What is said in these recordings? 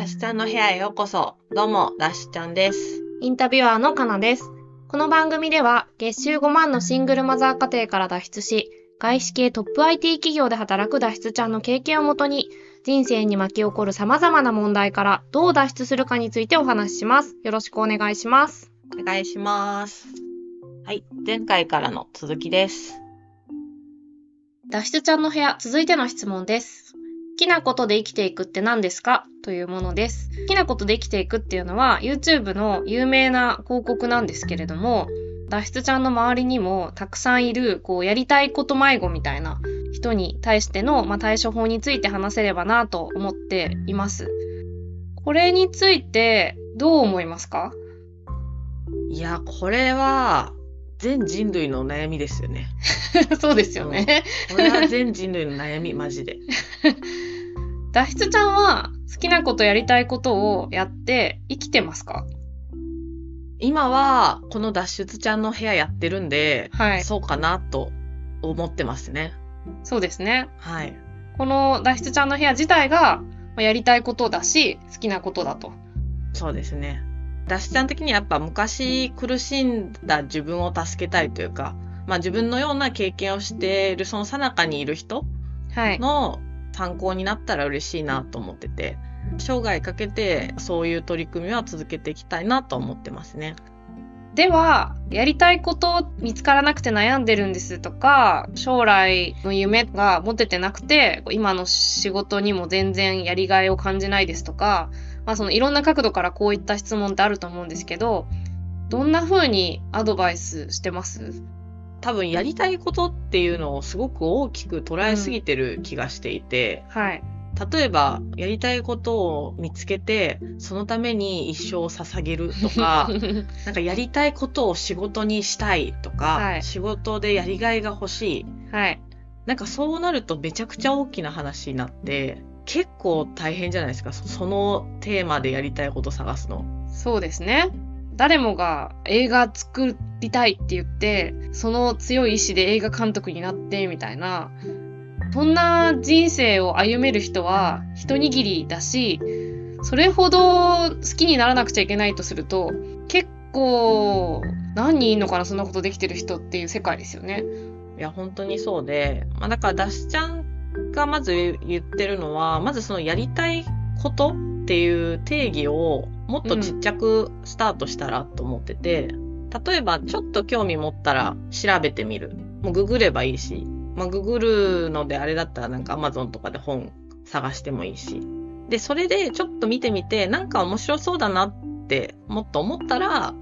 ダッシュちゃんの部屋へようこそ。どうも、ダッシュちゃんです。インタビュアーのかなです。この番組では、月収5万のシングルマザー家庭から脱出し、外資系トップ IT 企業で働く脱出ちゃんの経験をもとに、人生に巻き起こる様々な問題からどう脱出するかについてお話しします。よろしくお願いします。お願いします。はい、前回からの続きです。脱出ちゃんの部屋、続いての質問です。好きなことで生きていくって何ですか？というものです。好きなことで生きていくっていうのは YouTube の有名な広告なんですけれども、脱出ちゃんの周りにもたくさんいる、こう、やりたいこと迷子みたいな人に対しての、まあ、対処法について話せればなと思っています。これについてどう思いますか？いや、これは、全人類の悩みですよね。そうですよね。これは全人類の悩み、マジで。脱出ちゃんは好きなことやりたいことをやって生きてますか？今は、この脱出ちゃんの部屋やってるんで、はいそうかなと思ってますね。そうですね。はい。この脱出ちゃんの部屋自体がまあやりたいことだし、好きなことだと。そうですね。脱出ちゃん的にはやっぱ昔苦しんだ自分を助けたいというか、まあ自分のような経験をしているその最中にいる人はい。参考になったら嬉しいなと思ってて、生涯かけてそういう取り組みは続けていきたいなと思ってますね。では、やりたいこと見つからなくて悩んでるんですとか、将来の夢が持ててなくて、今の仕事にも全然やりがいを感じないですとか、まあそのいろんな角度からこういった質問ってあると思うんですけど、どんな風にアドバイスしてます？多分やりたいことっていうのをすごく大きく捉えすぎてる気がしていて、はい。例えばやりたいことを見つけてそのために一生を捧げるとか なんかやりたいことを仕事にしたいとか、はい仕事でやりがいが欲しいはい。なんかそうなるとめちゃくちゃ大きな話になって結構大変じゃないですかそそのテーマでやりたいこと探すの。そうですね。誰もが映画作りたいって言って、その強い意志で映画監督になってみたいな、そんな人生を歩める人は一握りだし、それほど好きにならなくちゃいけないとすると、結構何人いんのかな、そんなことできてる人っていう世界ですよね。いや本当にそうで、まあ、だからダシちゃんがまず言ってるのはまずそのやりたいことっていう定義をもっとちっちゃくスタートしたらと思ってて、例えばちょっと興味持ったら調べてみる。もうググればいいし、まあ、ググるのであれだったらなんか Amazon とかで本探してもいいし。でそれでちょっと見てみてなんか面白そうだなってもっと思ったら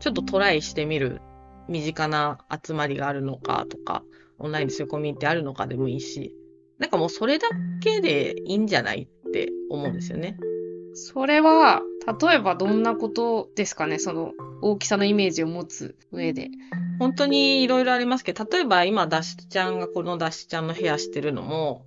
ちょっとトライしてみる。身近な集まりがあるのかとか、オンラインでそういうコミュニティあるのかでもいいし、なんかもうそれだけでいいんじゃないって思うんですよね。それは、例えばどんなことですかね、その大きさのイメージを持つ上で。本当にいろいろありますけど、例えば今、ダッシュちゃんがこのダッシュちゃんの部屋してるのも、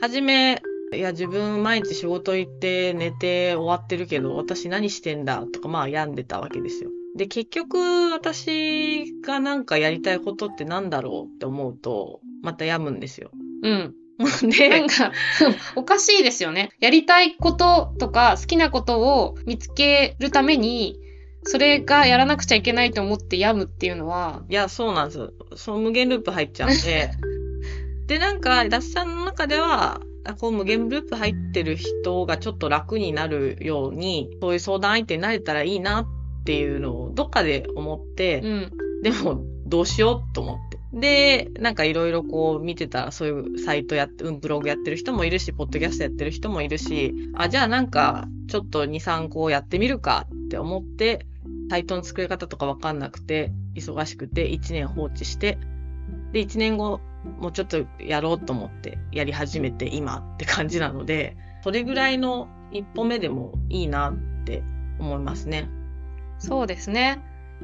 はじめ、いや、自分毎日仕事行って寝て終わってるけど、私何してんだとか、まあ病んでたわけですよ。で、結局、私がなんかやりたいことってなんだろうって思うと、また病むんですよ。うん。なでん、か、おかしいですよね。やりたいこととか好きなことを見つけるために、それがやらなくちゃいけないと思って病むっていうのは、いや、そうなんですよ。その無限ループ入っちゃうんで。で、なんか、ダッサンの中では、あこう無限ループ入ってる人がちょっと楽になるように、そういう相談相手になれたらいいなっていうのをどっかで思って、うん。でもどうしようと思って。で、なんかいろいろこう見てたらそういうサイトやって、うん、ブログやってる人もいるし、ポッドキャストやってる人もいるし、あ、じゃあなんかちょっと2、3個やってみるかって思って、サイトの作り方とかわかんなくて、忙しくて1年放置して、で、1年後、もうちょっとやろうと思ってやり始めて今って感じなので、それぐらいの一歩目でもいいなって思いますね。そうですね。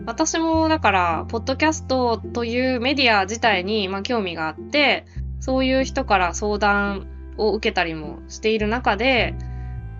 私もだから、ポッドキャストというメディア自体に、まあ、興味があって、そういう人から相談を受けたりもしている中で、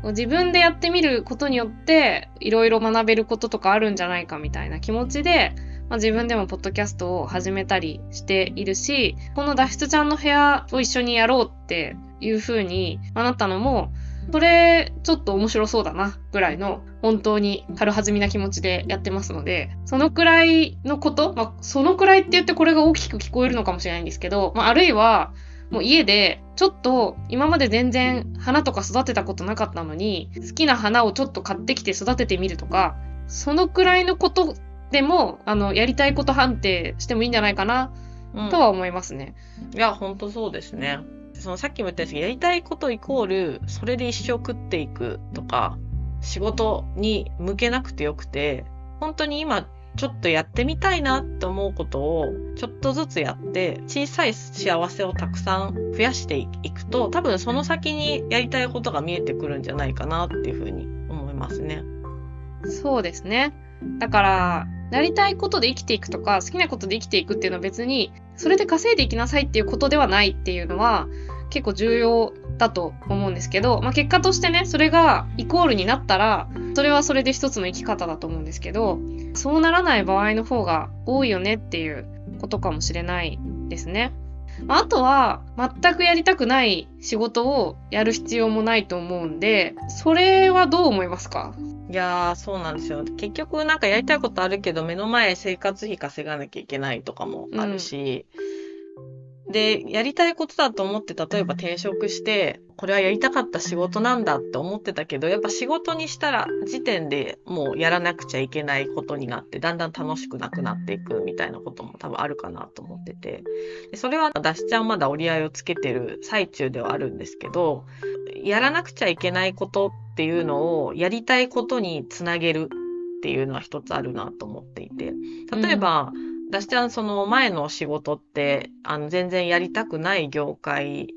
自分でやってみることによって、いろいろ学べることとかあるんじゃないかみたいな気持ちで、まあ、自分でもポッドキャストを始めたりしているし、この脱出ちゃんの部屋を一緒にやろうっていう風になったのも、それ、ちょっと面白そうだな、ぐらいの、本当に軽はずみな気持ちでやってますので、そのくらいのこと、まあ、そのくらいって言ってこれが大きく聞こえるのかもしれないんですけど、まあ、あるいは、もう家で、ちょっと今まで全然花とか育てたことなかったのに、好きな花をちょっと買ってきて育ててみるとか、そのくらいのことでも、あの、やりたいこと判定してもいいんじゃないかな、とは思いますね。いや、ほんとそうですね。そのさっきも言ったんですけど、やりたいことイコール、それで一生食っていくとか、仕事に向けなくてよくて、本当に今ちょっとやってみたいなって思うことをちょっとずつやって小さい幸せをたくさん増やしていくと多分その先にやりたいことが見えてくるんじゃないかなっていうふうに思いますね。そうですね。だから、やりたいことで生きていくとか、好きなことで生きていくっていうのは別に、それで稼いでいきなさいっていうことではないっていうのは、結構重要だと思うんですけど、まあ、結果としてね、それがイコールになったら、それはそれで一つの生き方だと思うんですけど、そうならない場合の方が多いよねっていうことかもしれないですね。あとは、全くやりたくない仕事をやる必要もないと思うんで、それはどう思いますか？いやー、そうなんですよ。結局なんかやりたいことあるけど、目の前生活費稼がなきゃいけないとかもあるし、で、やりたいことだと思って、例えば転職して、これはやりたかった仕事なんだって思ってたけど、やっぱ仕事にしたら時点でもうやらなくちゃいけないことになって、だんだん楽しくなくなっていくみたいなことも多分あるかなと思ってて。でそれはダシちゃんまだ折り合いをつけてる最中ではあるんですけど、やらなくちゃいけないことっていうのをやりたいことにつなげるっていうのは一つあるなと思っていて。例えば、うん私ちゃんその前の仕事って、あの、全然やりたくない業界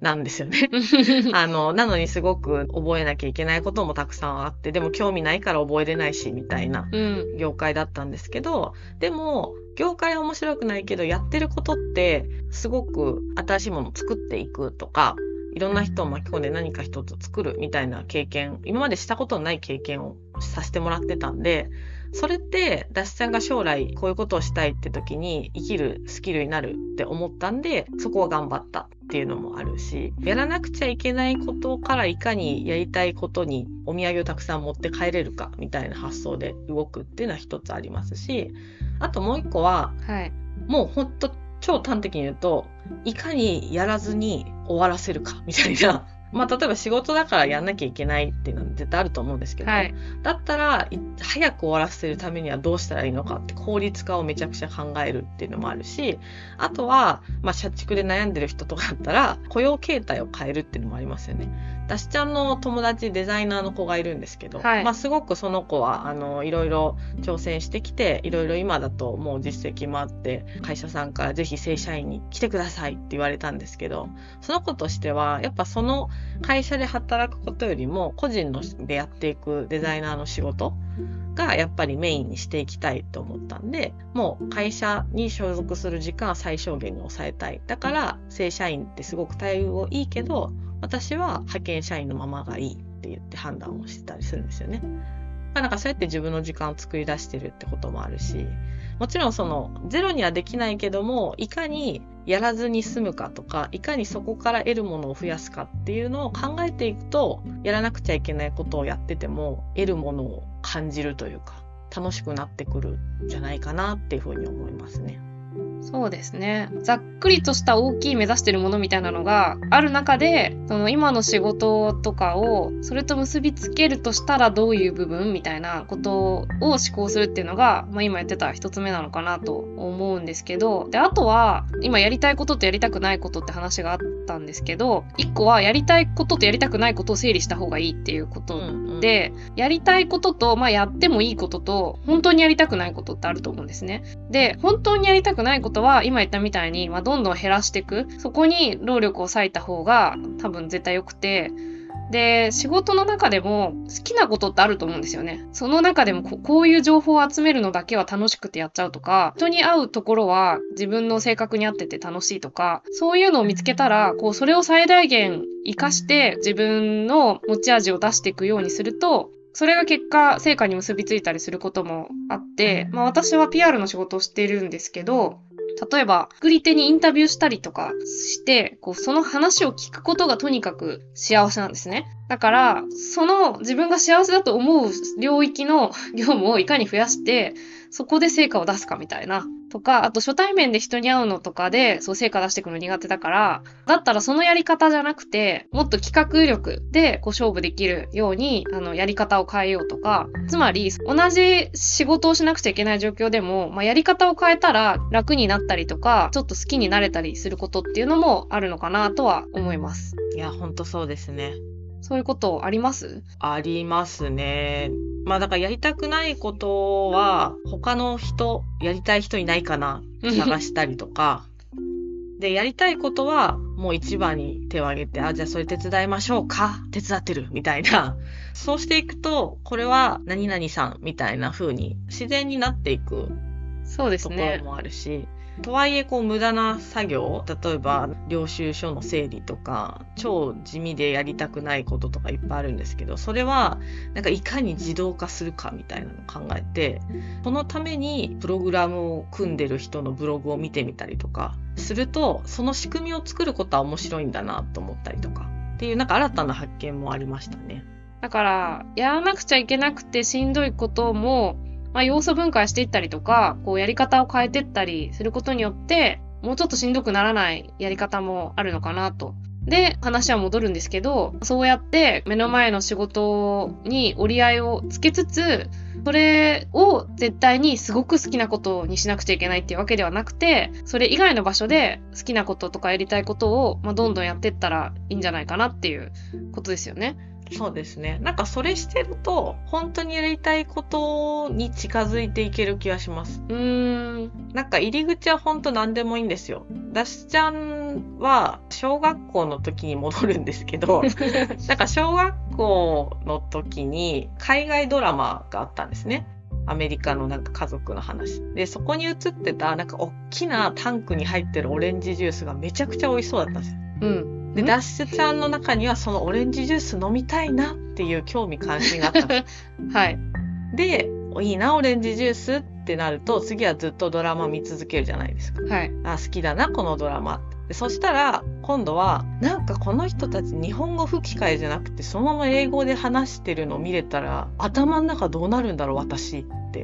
なんですよね。あの、なのにすごく覚えなきゃいけないこともたくさんあって、でも興味ないから覚えれないし、みたいな業界だったんですけど、うん、でも、業界は面白くないけど、やってることって、すごく新しいものを作っていくとか、いろんな人を巻き込んで何か一つ作るみたいな経験、今までしたことのない経験をさせてもらってたんで、それって、ダッシュさんが将来こういうことをしたいって時に生きるスキルになるって思ったんで、そこは頑張ったっていうのもあるし、やらなくちゃいけないことからいかにやりたいことにお土産をたくさん持って帰れるかみたいな発想で動くっていうのは一つありますし、あともう一個は、はい、もうほんと超端的に言うと、いかにやらずに終わらせるかみたいな。まあ、例えば仕事だからやんなきゃいけないっていうのは絶対あると思うんですけど、はい、だったら、早く終わらせるためにはどうしたらいいのかって効率化をめちゃくちゃ考えるっていうのもあるし、あとは、まあ、社畜で悩んでる人とかだったら、雇用形態を変えるっていうのもありますよね。私ちゃんの友達デザイナーの子がいるんですけど、はい、まあすごくその子はあのいろいろ挑戦してきていろいろ今だともう実績もあって会社さんからぜひ正社員に来てくださいって言われたんですけどその子としてはやっぱその会社で働くことよりも個人のでやっていくデザイナーの仕事がやっぱりメインにしていきたいと思ったんで、もう会社に所属する時間は最小限に抑えたい。だから正社員ってすごく待遇いいけど、私は派遣社員のままがいいって言って判断をしてたりするんですよね。なんかそうやって自分の時間を作り出してるってこともあるし、もちろんそのゼロにはできないけども、いかにやらずに済むかとか、いかにそこから得るものを増やすかっていうのを考えていくと、やらなくちゃいけないことをやってても、得るものを感じるというか、楽しくなってくるんじゃないかなっていうふうに思いますね。そうですね。ざっくりとした大きい目指してるものみたいなのがある中で、その今の仕事とかをそれと結びつけるとしたらどういう部分みたいなことを思考するっていうのが、まあ、今やってた一つ目なのかなと思うんですけど、で、あとは今やりたいこととやりたくないことって話があったんですけど、一個はやりたいこととやりたくないことを整理した方がいいっていうことで、うんうん、やりたいことと、まあ、やってもいいことと、本当にやりたくないことってあると思うんですね。で、本当にやりたくないことは、今言ったみたいに、まあ、どんどん減らしていく。そこに労力を割いた方が多分絶対良くて、で、仕事の中でも好きなことってあると思うんですよね。その中でもこういう情報を集めるのだけは楽しくてやっちゃうとか、人に会うところは自分の性格に合ってて楽しいとか、そういうのを見つけたら、こう、それを最大限活かして自分の持ち味を出していくようにすると、それが結果、成果に結びついたりすることもあって、まあ私は PR の仕事をしているんですけど、例えば、作り手にインタビューしたりとかして、こう、その話を聞くことがとにかく幸せなんですね。だから、その自分が幸せだと思う領域の業務をいかに増やして、そこで成果を出すかみたいな。とか、あと初対面で人に会うのとかで、そう成果出していくの苦手だから、だったらそのやり方じゃなくて、もっと企画力でこう勝負できるように、あの、やり方を変えようとか、つまり、同じ仕事をしなくちゃいけない状況でも、まあ、やり方を変えたら楽になったりとか、ちょっと好きになれたりすることっていうのもあるのかなとは思います。いや、ほんとそうですね。そういうことあります？ありますね。まあだからやりたくないことは他の人、やりたい人いないかな探したりとか。で、やりたいことはもう一番に手を挙げて、あ、じゃあそれ手伝いましょうか手伝ってるみたいな。そうしていくと、これは何々さんみたいな風に自然になっていくそうですところね。もあるし、とはいえこう無駄な作業例えば領収書の整理とか超地味でやりたくないこととかいっぱいあるんですけどそれはなんかいかに自動化するかみたいなのを考えてそのためにプログラムを組んでる人のブログを見てみたりとかするとその仕組みを作ることは面白いんだなと思ったりとかっていうなんか新たな発見もありましたね。だから、やらなくちゃいけなくてしんどいことも、まあ、要素分解していったりとか、こうやり方を変えていったりすることによって、もうちょっとしんどくならないやり方もあるのかなと。で、話は戻るんですけど、そうやって目の前の仕事に折り合いをつけつつ、それを絶対にすごく好きなことにしなくちゃいけないっていうわけではなくて、それ以外の場所で好きなこととかやりたいことを、まあ、どんどんやっていったらいいんじゃないかなっていうことですよね。そうですね。なんかそれしてると、本当にやりたいことに近づいていける気がします。うーん。なんか入り口は本当何でもいいんですよ。ダシちゃんは小学校の時に戻るんですけど、なんか小学校の時に海外ドラマがあったんですね。アメリカのなんか家族の話。で、そこに映ってたなんか大きなタンクに入ってるオレンジジュースがめちゃくちゃ美味しそうだったんですよ。うん。で、んダッシュちゃんの中にはそのオレンジジュース飲みたいなっていう興味関心があったんです。はい。で、いいな、オレンジジュースってなると、次はずっとドラマ見続けるじゃないですか。はい。あ、好きだな、このドラマ。でそしたら、今度は、なんかこの人たち日本語吹き替えじゃなくて、そのまま英語で話してるのを見れたら、頭の中どうなるんだろう、私って。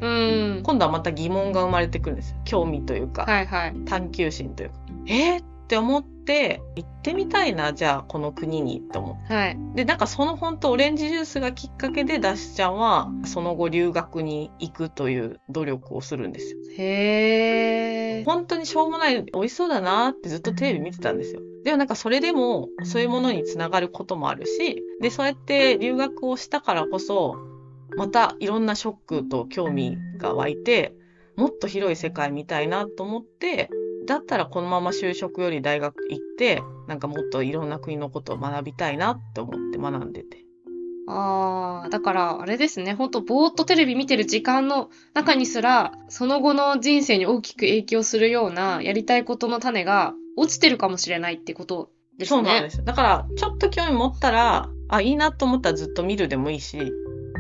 今度はまた疑問が生まれてくるんですよ。興味というか、はいはい。探求心というか。えー？って思って、行ってみたいな、じゃあこの国にって思ってはい。で、なんかその本当オレンジジュースがきっかけでダッシュちゃんはその後留学に行くという努力をするんですよ。へー。本当にしょうもない美味しそうだなってずっとテレビ見てたんですよ。でもなんかそれでもそういうものにつながることもあるし、で、そうやって留学をしたからこそ、またいろんなショックと興味が湧いて、もっと広い世界見たいなと思って、だったらこのまま就職より大学行って、なんかもっといろんな国のことを学びたいなって思って学んでて。あー、だから、あれですね。ほんと、ぼーっとテレビ見てる時間の中にすら、その後の人生に大きく影響するような、やりたいことの種が落ちてるかもしれないってことですね。そうなんです。だから、ちょっと興味持ったら、あ、いいなと思ったらずっと見るでもいいし、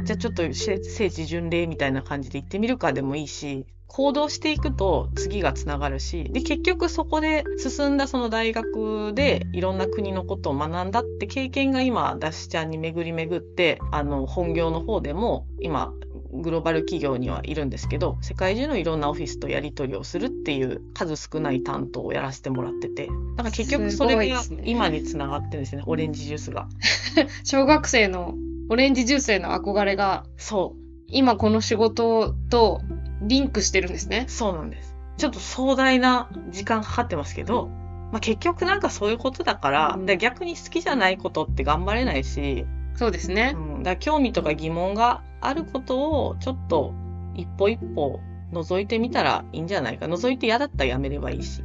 じゃあちょっと聖聖地巡礼みたいな感じで行ってみるかでもいいし、行動していくと次がつながるし、で、結局そこで進んだその大学でいろんな国のことを学んだって経験が今、ダッシュちゃんに巡り巡って、あの、本業の方でも今、グローバル企業にはいるんですけど、世界中のいろんなオフィスとやり取りをするっていう数少ない担当をやらせてもらってて、だから結局それが今につながってるんですよね、オレンジジュースが。小学生のオレンジジュースへの憧れが、そう、今この仕事とリンクしてるんですね。そうなんです。ちょっと壮大な時間かかってますけど、まあ、結局なんかそういうことだから、で逆に好きじゃないことって頑張れないし、そうですねう。ん、だ興味とか疑問があることをちょっと一歩一歩覗いてみたらいいんじゃないか。覗いて嫌だったらやめればいいし。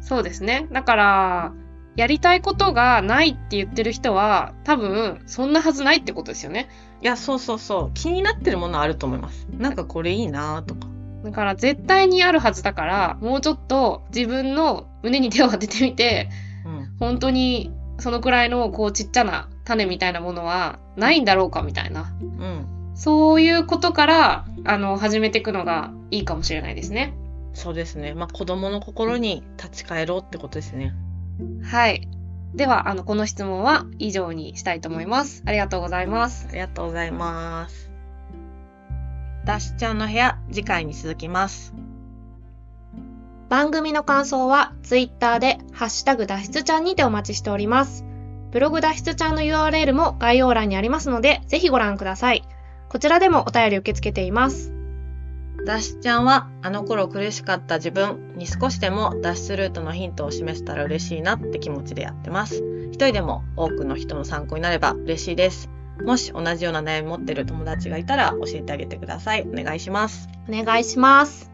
そうですね。だから、やりたいことがないって言ってる人は、多分、そんなはずないってことですよね。いや、そうそうそう。気になってるものあると思います。なんかこれいいなとか。だから、絶対にあるはずだから、もうちょっと自分の胸に手を当ててみて、うん。本当にそのくらいの、こう、ちっちゃな種みたいなものはないんだろうかみたいな。うん。そういうことから、あの、始めていくのがいいかもしれないですね。そうですね。まあ、子供の心に立ち返ろうってことですね。はい。では、あの、この質問は以上にしたいと思います。ありがとうございます。ありがとうございます。ダッシュちゃんの部屋、次回に続きます。番組の感想は、ツイッターで、ハッシュタグ脱出ちゃんにてお待ちしております。ブログ脱出ちゃんの URL も概要欄にありますので、ぜひご覧ください。こちらでもお便り受け付けています。雑誌ちゃんは、あの頃苦しかった自分に少しでも脱出ルートのヒントを示せたら嬉しいなって気持ちでやってます。一人でも多くの人の参考になれば嬉しいです。もし同じような悩み持ってる友達がいたら教えてあげてください。お願いします。お願いします。